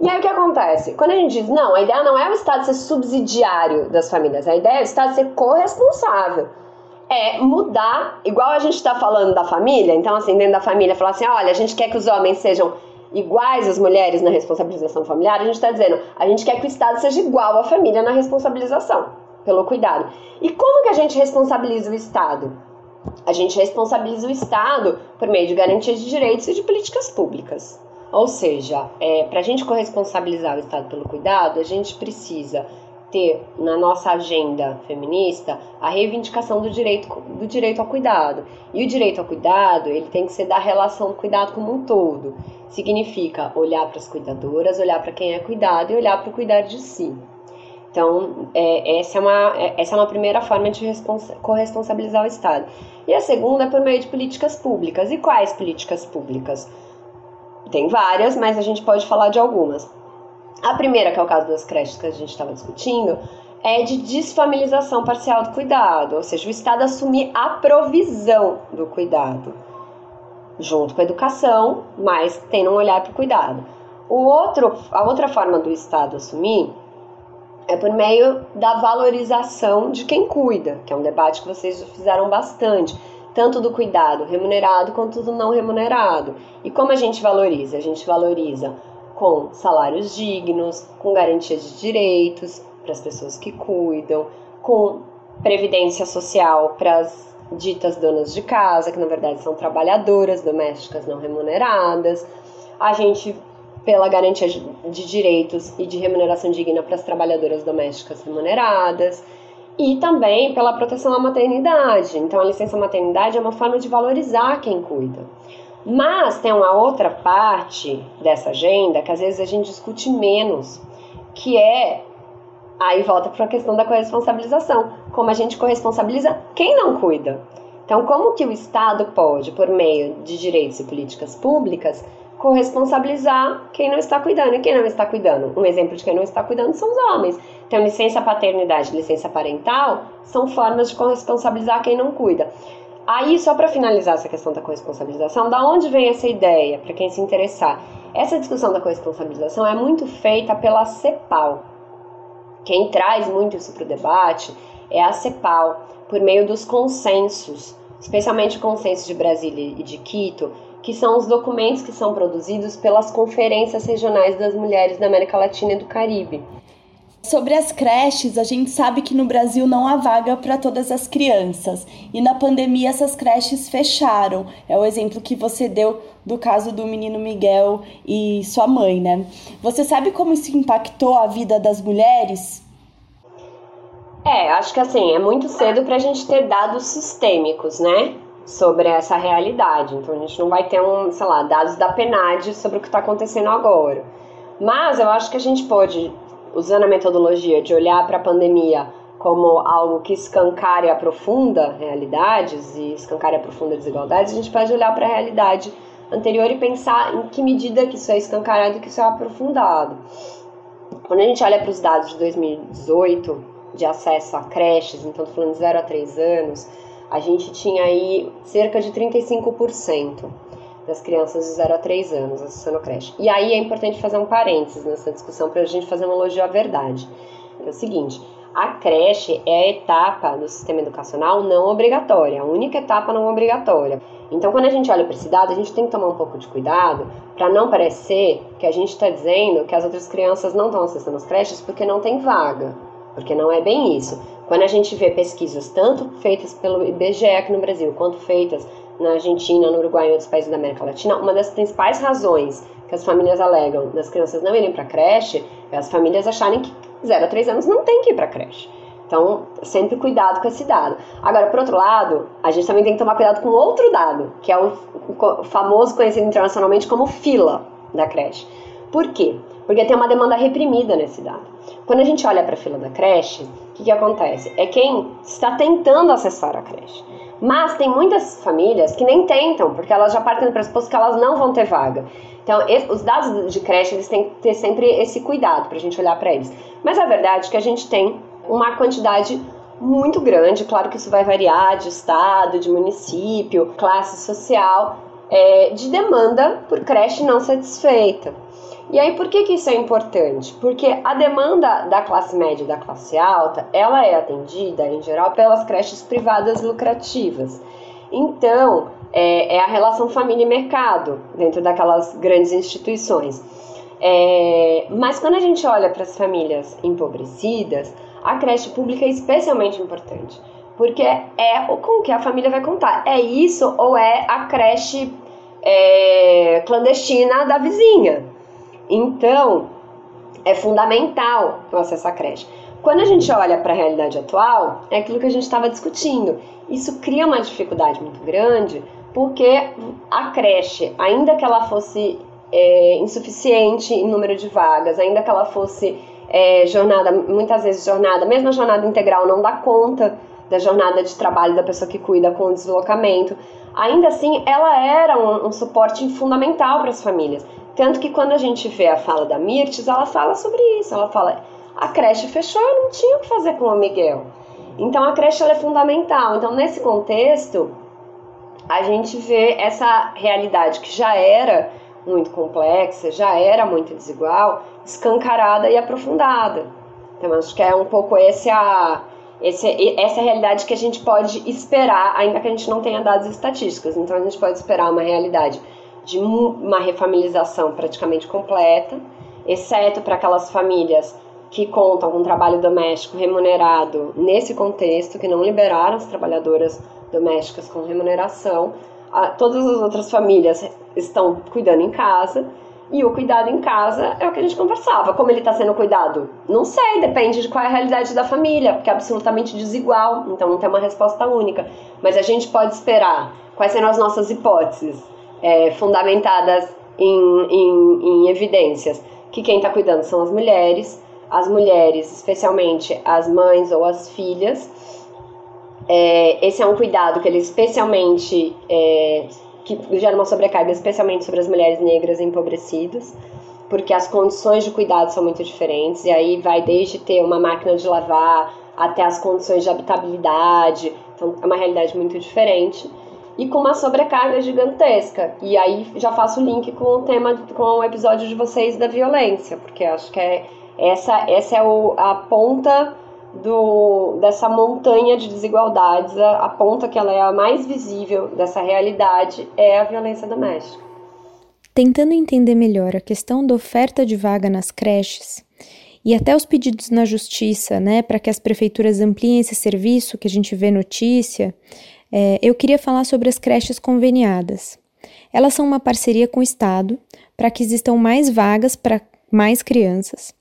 E aí o que acontece? Quando a gente diz, não, a ideia não é o Estado ser subsidiário das famílias, a ideia é o Estado ser corresponsável é mudar, igual a gente está falando da família, então assim, dentro da família, falar assim, olha, a gente quer que os homens sejam iguais às mulheres na responsabilização familiar, a gente está dizendo, a gente quer que o Estado seja igual à família na responsabilização, pelo cuidado. E como que a gente responsabiliza o Estado? A gente responsabiliza o Estado por meio de garantias de direitos e de políticas públicas. Ou seja, é, para a gente corresponsabilizar o Estado pelo cuidado, a gente precisa ter na nossa agenda feminista a reivindicação do direito, do direito ao cuidado. E o direito ao cuidado, ele tem que ser da relação do cuidado como um todo. Significa olhar para as cuidadoras, olhar para quem é cuidado e olhar para o cuidar de si. Então, é, essa, é uma, é, essa é uma primeira forma de corresponsabilizar o Estado. E a segunda é por meio de políticas públicas. E quais políticas públicas? Tem várias, mas a gente pode falar de algumas. A primeira, que é o caso das creches que a gente estava discutindo, é de desfamilização parcial do cuidado, ou seja, o Estado assumir a provisão do cuidado, junto com a educação, mas tendo um olhar para o cuidado. O outro, a outra forma do Estado assumir é por meio da valorização de quem cuida, que é um debate que vocês fizeram bastante, tanto do cuidado remunerado quanto do não remunerado. E como a gente valoriza? A gente valoriza com salários dignos, com garantia de direitos para as pessoas que cuidam, com previdência social para as ditas donas de casa, que na verdade são trabalhadoras domésticas não remuneradas. A gente, pela garantia de direitos e de remuneração digna para as trabalhadoras domésticas remuneradas. E também pela proteção à maternidade. Então, a licença maternidade é uma forma de valorizar quem cuida. Mas tem uma outra parte dessa agenda que às vezes a gente discute menos, que é aí volta para a questão da corresponsabilização, como a gente corresponsabiliza quem não cuida. Então, como que o Estado pode, por meio de direitos e políticas públicas, corresponsabilizar quem não está cuidando e quem não está cuidando? Um exemplo de quem não está cuidando são os homens. Então, licença paternidade, licença parental são formas de corresponsabilizar quem não cuida. Aí, só para finalizar essa questão da corresponsabilização, da onde vem essa ideia, para quem se interessar? Essa discussão da corresponsabilização é muito feita pela CEPAL. Quem traz muito isso para o debate é a CEPAL, por meio dos consensos, especialmente o consenso de Brasília e de Quito, que são os documentos que são produzidos pelas conferências regionais das mulheres da América Latina e do Caribe. Sobre as creches, a gente sabe que no Brasil não há vaga para todas as crianças. E na pandemia essas creches fecharam. É o exemplo que você deu do caso do menino Miguel e sua mãe, né? Você sabe como isso impactou a vida das mulheres? É, acho que assim, é muito cedo para a gente ter dados sistêmicos, né? Sobre essa realidade. Então a gente não vai ter um, sei lá, dados da PNAD sobre o que está acontecendo agora. Mas eu acho que a gente pode usando a metodologia de olhar para a pandemia como algo que escancara e aprofunda realidades e escancara e aprofunda desigualdades, a gente pode olhar para a realidade anterior e pensar em que medida que isso é escancarado e que isso é aprofundado. Quando a gente olha para os dados de 2018 de acesso a creches, então falando de 0 a 3 anos, a gente tinha aí cerca de 35% das crianças de 0 a 3 anos acessando creche. E aí é importante fazer um parênteses nessa discussão para a gente fazer um elogio à verdade. É o seguinte, a creche é a etapa do sistema educacional não obrigatória, a única etapa não obrigatória. Então, quando a gente olha para esse dado, a gente tem que tomar um pouco de cuidado para não parecer que a gente está dizendo que as outras crianças não estão acessando as creches porque não tem vaga, porque não é bem isso. Quando a gente vê pesquisas tanto feitas pelo IBGE aqui no Brasil, quanto feitas na Argentina, no Uruguai e outros países da América Latina, uma das principais razões que as famílias alegam das crianças não irem para creche é as famílias acharem que 0 a 3 anos não tem que ir para creche. Então, sempre cuidado com esse dado. Agora, por outro lado, a gente também tem que tomar cuidado com outro dado, que é o, o famoso conhecido internacionalmente como fila da creche. Por quê? Porque tem uma demanda reprimida nesse dado. Quando a gente olha para a fila da creche, o que, que acontece? É quem está tentando acessar a creche. Mas tem muitas famílias que nem tentam, porque elas já partem do pressuposto que elas não vão ter vaga. Então, os dados de creche, eles têm que ter sempre esse cuidado para a gente olhar para eles. Mas a verdade é que a gente tem uma quantidade muito grande, claro que isso vai variar de estado, de município, classe social, é, de demanda por creche não satisfeita. E aí, por que, que isso é importante? Porque a demanda da classe média e da classe alta, ela é atendida, em geral, pelas creches privadas lucrativas. Então, é, é a relação família e mercado, dentro daquelas grandes instituições. É, mas quando a gente olha para as famílias empobrecidas, a creche pública é especialmente importante, porque é com que a família vai contar. É isso ou é a creche é, clandestina da vizinha? Então, é fundamental o acesso à creche. Quando a gente olha para a realidade atual, é aquilo que a gente estava discutindo. Isso cria uma dificuldade muito grande, porque a creche, ainda que ela fosse é, insuficiente em número de vagas, ainda que ela fosse é, jornada, muitas vezes jornada, mesmo a jornada integral não dá conta da jornada de trabalho da pessoa que cuida com o deslocamento, ainda assim ela era um, um suporte fundamental para as famílias. Tanto que quando a gente vê a fala da Mirtes, ela fala sobre isso. Ela fala: a creche fechou, eu não tinha o que fazer com o Miguel. Então a creche é fundamental. Então, nesse contexto, a gente vê essa realidade que já era muito complexa, já era muito desigual, escancarada e aprofundada. Então, acho que é um pouco esse a, esse, essa realidade que a gente pode esperar, ainda que a gente não tenha dados estatísticos. Então, a gente pode esperar uma realidade de uma refamilização praticamente completa, exceto para aquelas famílias que contam com trabalho doméstico remunerado nesse contexto, que não liberaram as trabalhadoras domésticas com remuneração. todas as outras famílias estão cuidando em casa e o cuidado em casa é o que a gente conversava. Como ele está sendo cuidado? Não sei, depende de qual é a realidade da família, porque é absolutamente desigual, então não tem uma resposta única. Mas a gente pode esperar quais serão as nossas hipóteses é, fundamentadas em, em, em evidências que quem está cuidando são as mulheres, as mulheres, especialmente as mães ou as filhas. É, esse é um cuidado que ele especialmente é, que gera uma sobrecarga, especialmente sobre as mulheres negras empobrecidas, porque as condições de cuidado são muito diferentes e aí vai desde ter uma máquina de lavar até as condições de habitabilidade, então é uma realidade muito diferente. E com uma sobrecarga gigantesca. E aí já faço o link com o tema, com o episódio de vocês da violência, porque acho que é essa, essa é o, a ponta do, dessa montanha de desigualdades, a, a ponta que ela é a mais visível dessa realidade é a violência doméstica. Tentando entender melhor a questão da oferta de vaga nas creches e até os pedidos na justiça, né, para que as prefeituras ampliem esse serviço que a gente vê notícia, é, eu queria falar sobre as creches conveniadas. Elas são uma parceria com o Estado para que existam mais vagas para mais crianças,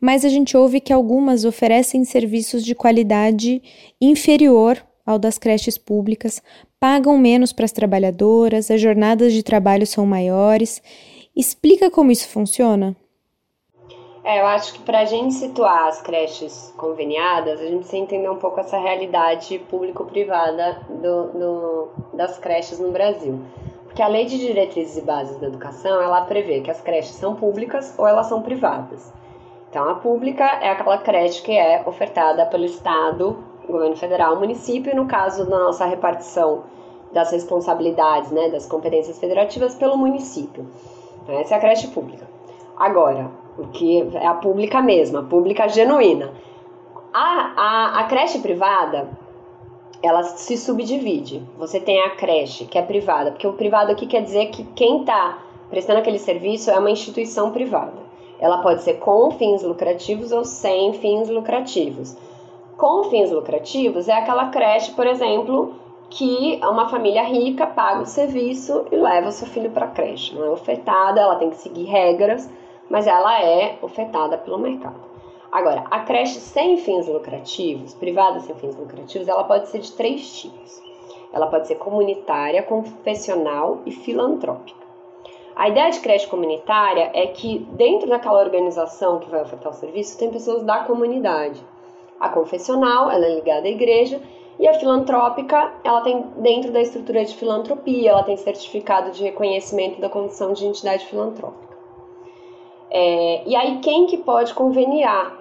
mas a gente ouve que algumas oferecem serviços de qualidade inferior ao das creches públicas, pagam menos para as trabalhadoras, as jornadas de trabalho são maiores. Explica como isso funciona? É, eu acho que para a gente situar as creches conveniadas, a gente precisa entender um pouco essa realidade público-privada do, do, das creches no Brasil. Porque a Lei de Diretrizes e Bases da Educação, ela prevê que as creches são públicas ou elas são privadas. Então, a pública é aquela creche que é ofertada pelo Estado, governo federal, município, e no caso da nossa repartição das responsabilidades, né, das competências federativas, pelo município. Então, essa é a creche pública. Agora, o que é a pública mesma, a pública genuína. A, a, a creche privada, ela se subdivide. Você tem a creche, que é privada, porque o privado aqui quer dizer que quem está prestando aquele serviço é uma instituição privada. Ela pode ser com fins lucrativos ou sem fins lucrativos. Com fins lucrativos é aquela creche, por exemplo, que uma família rica paga o serviço e leva o seu filho para a creche. Não é ofertada, ela tem que seguir regras mas ela é ofertada pelo mercado. Agora, a creche sem fins lucrativos, privada sem fins lucrativos, ela pode ser de três tipos. Ela pode ser comunitária, confessional e filantrópica. A ideia de creche comunitária é que dentro daquela organização que vai ofertar o serviço tem pessoas da comunidade. A confessional, ela é ligada à igreja, e a filantrópica, ela tem dentro da estrutura de filantropia, ela tem certificado de reconhecimento da condição de entidade filantrópica. É, e aí, quem que pode conveniar?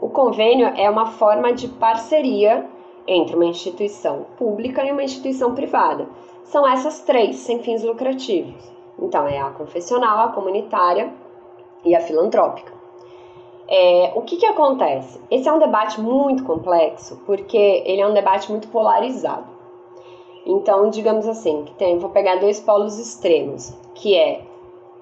O convênio é uma forma de parceria entre uma instituição pública e uma instituição privada. São essas três, sem fins lucrativos. Então, é a confessional, a comunitária e a filantrópica. É, o que, que acontece? Esse é um debate muito complexo, porque ele é um debate muito polarizado. Então, digamos assim, que tem, vou pegar dois polos extremos, que é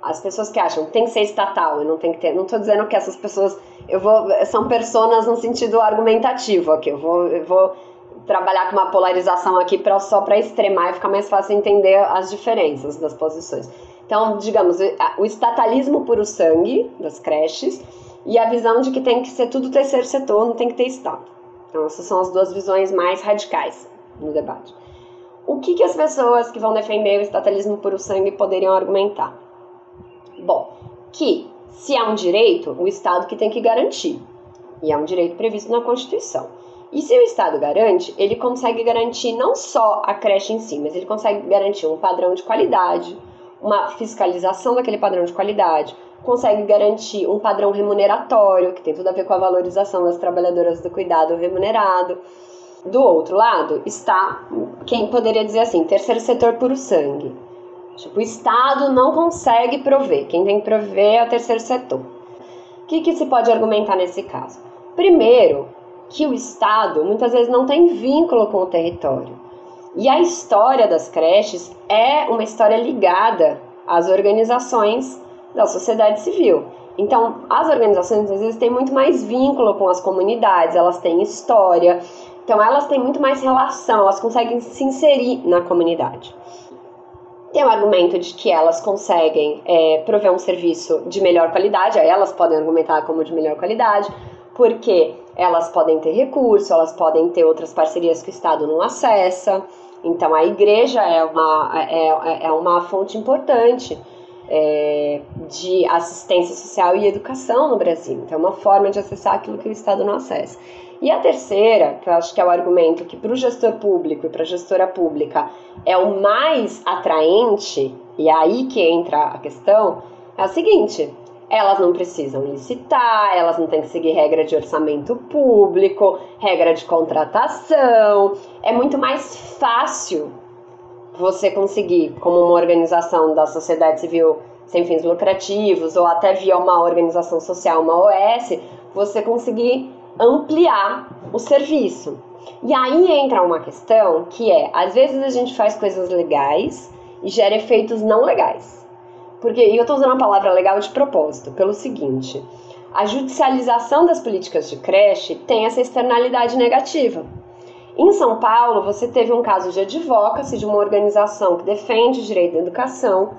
as pessoas que acham que tem que ser estatal e não tem que ter. Não estou dizendo que essas pessoas. Eu vou. São personas no sentido argumentativo aqui. Eu vou, eu vou trabalhar com uma polarização aqui pra, só para extremar e ficar mais fácil entender as diferenças das posições. Então, digamos, o estatalismo puro sangue das creches e a visão de que tem que ser tudo terceiro setor, não tem que ter Estado. Então, essas são as duas visões mais radicais no debate. O que, que as pessoas que vão defender o estatalismo puro sangue poderiam argumentar? Bom, que se há um direito, o Estado que tem que garantir. E é um direito previsto na Constituição. E se o Estado garante, ele consegue garantir não só a creche em si, mas ele consegue garantir um padrão de qualidade, uma fiscalização daquele padrão de qualidade, consegue garantir um padrão remuneratório, que tem tudo a ver com a valorização das trabalhadoras do cuidado remunerado. Do outro lado está quem poderia dizer assim, terceiro setor puro sangue, Tipo, o Estado não consegue prover, quem tem que prover é o terceiro setor. O que, que se pode argumentar nesse caso? Primeiro, que o Estado muitas vezes não tem vínculo com o território. E a história das creches é uma história ligada às organizações da sociedade civil. Então, as organizações às vezes têm muito mais vínculo com as comunidades, elas têm história, então elas têm muito mais relação, elas conseguem se inserir na comunidade. Tem o argumento de que elas conseguem é, prover um serviço de melhor qualidade, aí elas podem argumentar como de melhor qualidade, porque elas podem ter recurso, elas podem ter outras parcerias que o Estado não acessa. Então a igreja é uma, é, é uma fonte importante é, de assistência social e educação no Brasil. Então é uma forma de acessar aquilo que o Estado não acessa. E a terceira, que eu acho que é o argumento que para o gestor público e para a gestora pública é o mais atraente, e é aí que entra a questão, é o seguinte: elas não precisam licitar, elas não têm que seguir regra de orçamento público, regra de contratação. É muito mais fácil você conseguir, como uma organização da sociedade civil sem fins lucrativos, ou até via uma organização social, uma OS, você conseguir ampliar o serviço. E aí entra uma questão que é, às vezes a gente faz coisas legais e gera efeitos não legais. Porque, e eu estou usando a palavra legal de propósito, pelo seguinte: a judicialização das políticas de creche tem essa externalidade negativa. Em São Paulo, você teve um caso de advocacy de uma organização que defende o direito à educação,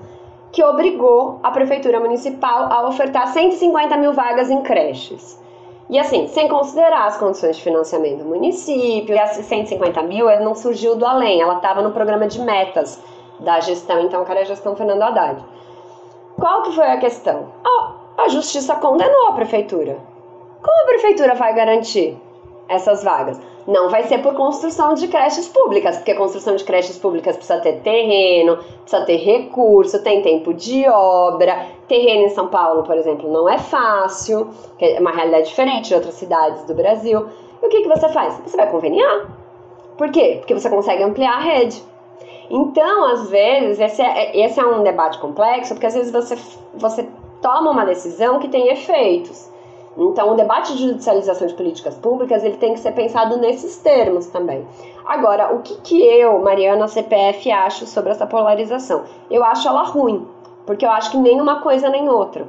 que obrigou a prefeitura municipal a ofertar 150 mil vagas em creches. E assim, sem considerar as condições de financiamento do município, e esses 150 mil não surgiu do além, ela estava no programa de metas da gestão, então, que era a gestão Fernando Haddad. Qual que foi a questão? a justiça condenou a prefeitura. Como a prefeitura vai garantir essas vagas? Não vai ser por construção de creches públicas, porque construção de creches públicas precisa ter terreno, precisa ter recurso, tem tempo de obra. Terreno em São Paulo, por exemplo, não é fácil, é uma realidade diferente de outras cidades do Brasil. E o que, que você faz? Você vai conveniar. Por quê? Porque você consegue ampliar a rede. Então, às vezes, esse é, esse é um debate complexo, porque às vezes você, você toma uma decisão que tem efeitos. Então, o debate de judicialização de políticas públicas ele tem que ser pensado nesses termos também. Agora, o que, que eu, Mariana CPF, acho sobre essa polarização? Eu acho ela ruim, porque eu acho que nem uma coisa nem outra.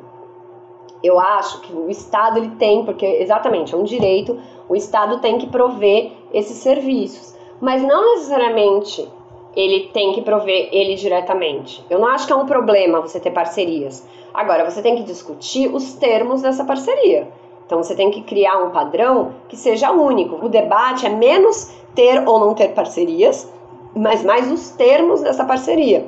Eu acho que o Estado ele tem, porque exatamente é um direito, o Estado tem que prover esses serviços, mas não necessariamente ele tem que prover ele diretamente. Eu não acho que é um problema você ter parcerias. Agora, você tem que discutir os termos dessa parceria. Então, você tem que criar um padrão que seja único. O debate é menos ter ou não ter parcerias, mas mais os termos dessa parceria.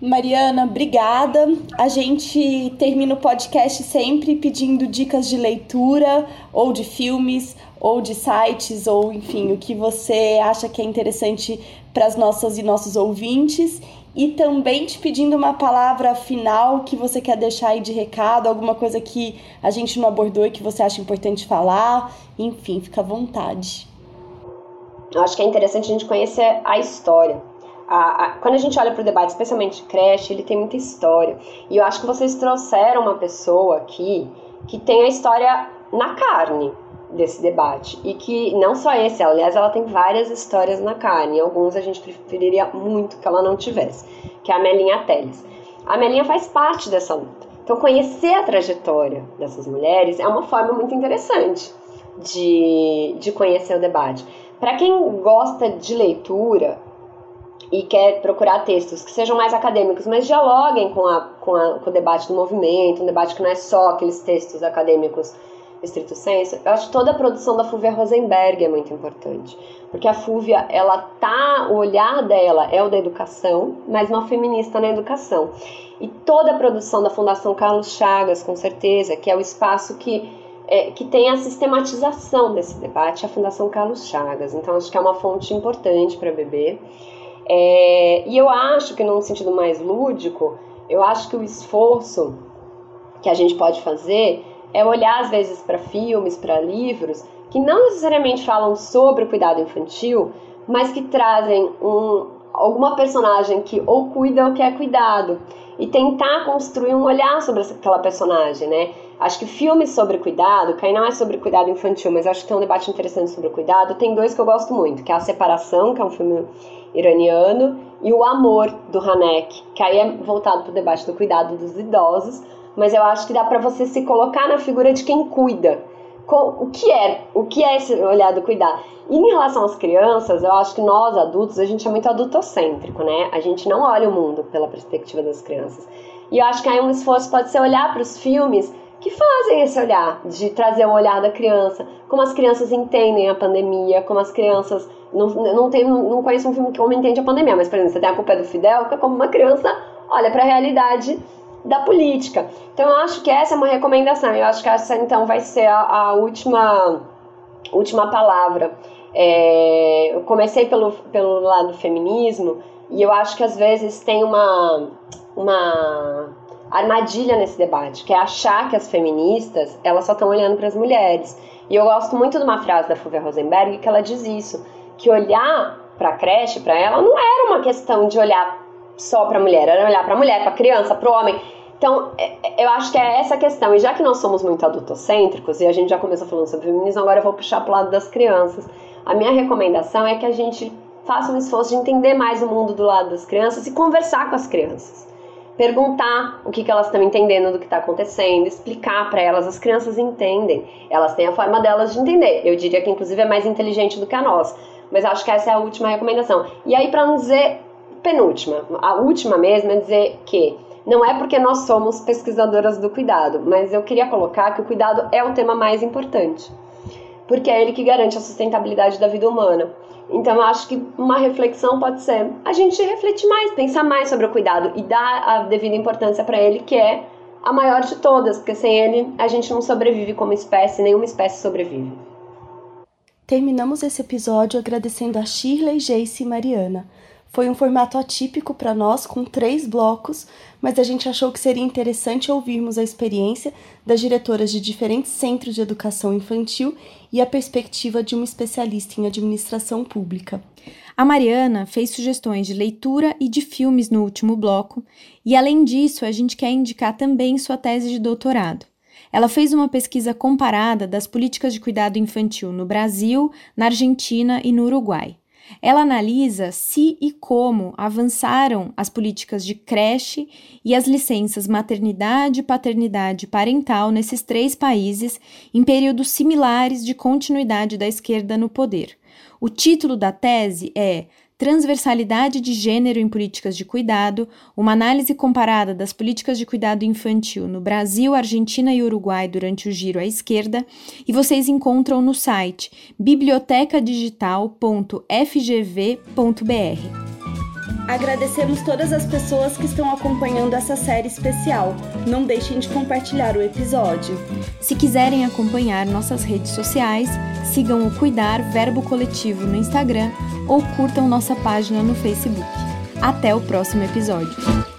Mariana, obrigada. A gente termina o podcast sempre pedindo dicas de leitura, ou de filmes, ou de sites, ou enfim, o que você acha que é interessante para as nossas e nossos ouvintes e também te pedindo uma palavra final que você quer deixar aí de recado, alguma coisa que a gente não abordou e que você acha importante falar, enfim, fica à vontade. Eu acho que é interessante a gente conhecer a história. A, a, quando a gente olha para o debate, especialmente de creche, ele tem muita história. E eu acho que vocês trouxeram uma pessoa aqui que tem a história na carne desse debate. E que não só esse, aliás, ela tem várias histórias na carne. Alguns a gente preferiria muito que ela não tivesse, que é a Melinha Teles. A Melinha faz parte dessa luta. Então, conhecer a trajetória dessas mulheres é uma forma muito interessante de, de conhecer o debate. Para quem gosta de leitura e quer procurar textos que sejam mais acadêmicos, mas dialoguem com, a, com, a, com o debate do movimento, um debate que não é só aqueles textos acadêmicos estrito senso, eu acho que toda a produção da Fúvia Rosenberg é muito importante. Porque a Fúvia, ela tá, o olhar dela é o da educação, mas uma feminista na educação. E toda a produção da Fundação Carlos Chagas, com certeza, que é o espaço que, é, que tem a sistematização desse debate, a Fundação Carlos Chagas. Então, acho que é uma fonte importante para beber. É, e eu acho que, num sentido mais lúdico, eu acho que o esforço que a gente pode fazer é olhar às vezes para filmes, para livros que não necessariamente falam sobre o cuidado infantil, mas que trazem um, alguma personagem que ou cuida ou que é cuidado e tentar construir um olhar sobre aquela personagem, né? Acho que filmes sobre cuidado, que aí não é sobre cuidado infantil, mas acho que tem um debate interessante sobre cuidado. Tem dois que eu gosto muito, que é A Separação, que é um filme iraniano, e O Amor, do Hanek, que aí é voltado para o debate do cuidado dos idosos, mas eu acho que dá para você se colocar na figura de quem cuida. O que é? O que é esse olhar do cuidar? E em relação às crianças, eu acho que nós adultos, a gente é muito adultocêntrico, né? A gente não olha o mundo pela perspectiva das crianças. E eu acho que aí um esforço pode ser olhar para os filmes que fazem esse olhar, de trazer o olhar da criança, como as crianças entendem a pandemia, como as crianças. Não, não, tem, não conheço um filme que como entende a pandemia, mas, por exemplo, você tem a culpa do Fidel, que é como uma criança olha para a realidade da política. Então eu acho que essa é uma recomendação. Eu acho que essa então vai ser a, a última última palavra. É, eu comecei pelo, pelo lado do feminismo e eu acho que às vezes tem uma uma armadilha nesse debate, que é achar que as feministas elas só estão olhando para as mulheres. E eu gosto muito de uma frase da Fulvia Rosenberg que ela diz isso, que olhar para creche, para ela, não era uma questão de olhar só para a mulher, era olhar para a mulher, para a criança, para o homem. Então, é, é, eu acho que é essa questão. E já que nós somos muito adultocêntricos, e a gente já começou falando sobre feminismo, agora eu vou puxar para o lado das crianças. A minha recomendação é que a gente faça um esforço de entender mais o mundo do lado das crianças e conversar com as crianças. Perguntar o que, que elas estão entendendo do que está acontecendo, explicar para elas. As crianças entendem, elas têm a forma delas de entender. Eu diria que, inclusive, é mais inteligente do que a nossa. Mas acho que essa é a última recomendação. E aí, para não dizer penúltima, a última mesmo é dizer que não é porque nós somos pesquisadoras do cuidado, mas eu queria colocar que o cuidado é o tema mais importante, porque é ele que garante a sustentabilidade da vida humana. Então eu acho que uma reflexão pode ser a gente refletir mais, pensar mais sobre o cuidado e dar a devida importância para ele, que é a maior de todas, porque sem ele a gente não sobrevive como espécie, nenhuma espécie sobrevive. Terminamos esse episódio agradecendo a Shirley, Jace e Mariana. Foi um formato atípico para nós, com três blocos, mas a gente achou que seria interessante ouvirmos a experiência das diretoras de diferentes centros de educação infantil e a perspectiva de uma especialista em administração pública. A Mariana fez sugestões de leitura e de filmes no último bloco, e além disso, a gente quer indicar também sua tese de doutorado. Ela fez uma pesquisa comparada das políticas de cuidado infantil no Brasil, na Argentina e no Uruguai. Ela analisa se e como avançaram as políticas de creche e as licenças maternidade, paternidade e parental nesses três países em períodos similares de continuidade da esquerda no poder. O título da tese é Transversalidade de Gênero em Políticas de Cuidado, uma análise comparada das políticas de cuidado infantil no Brasil, Argentina e Uruguai durante o giro à esquerda, e vocês encontram no site bibliotecadigital.fgv.br. Agradecemos todas as pessoas que estão acompanhando essa série especial. Não deixem de compartilhar o episódio. Se quiserem acompanhar nossas redes sociais, sigam o Cuidar Verbo Coletivo no Instagram ou curtam nossa página no Facebook. Até o próximo episódio.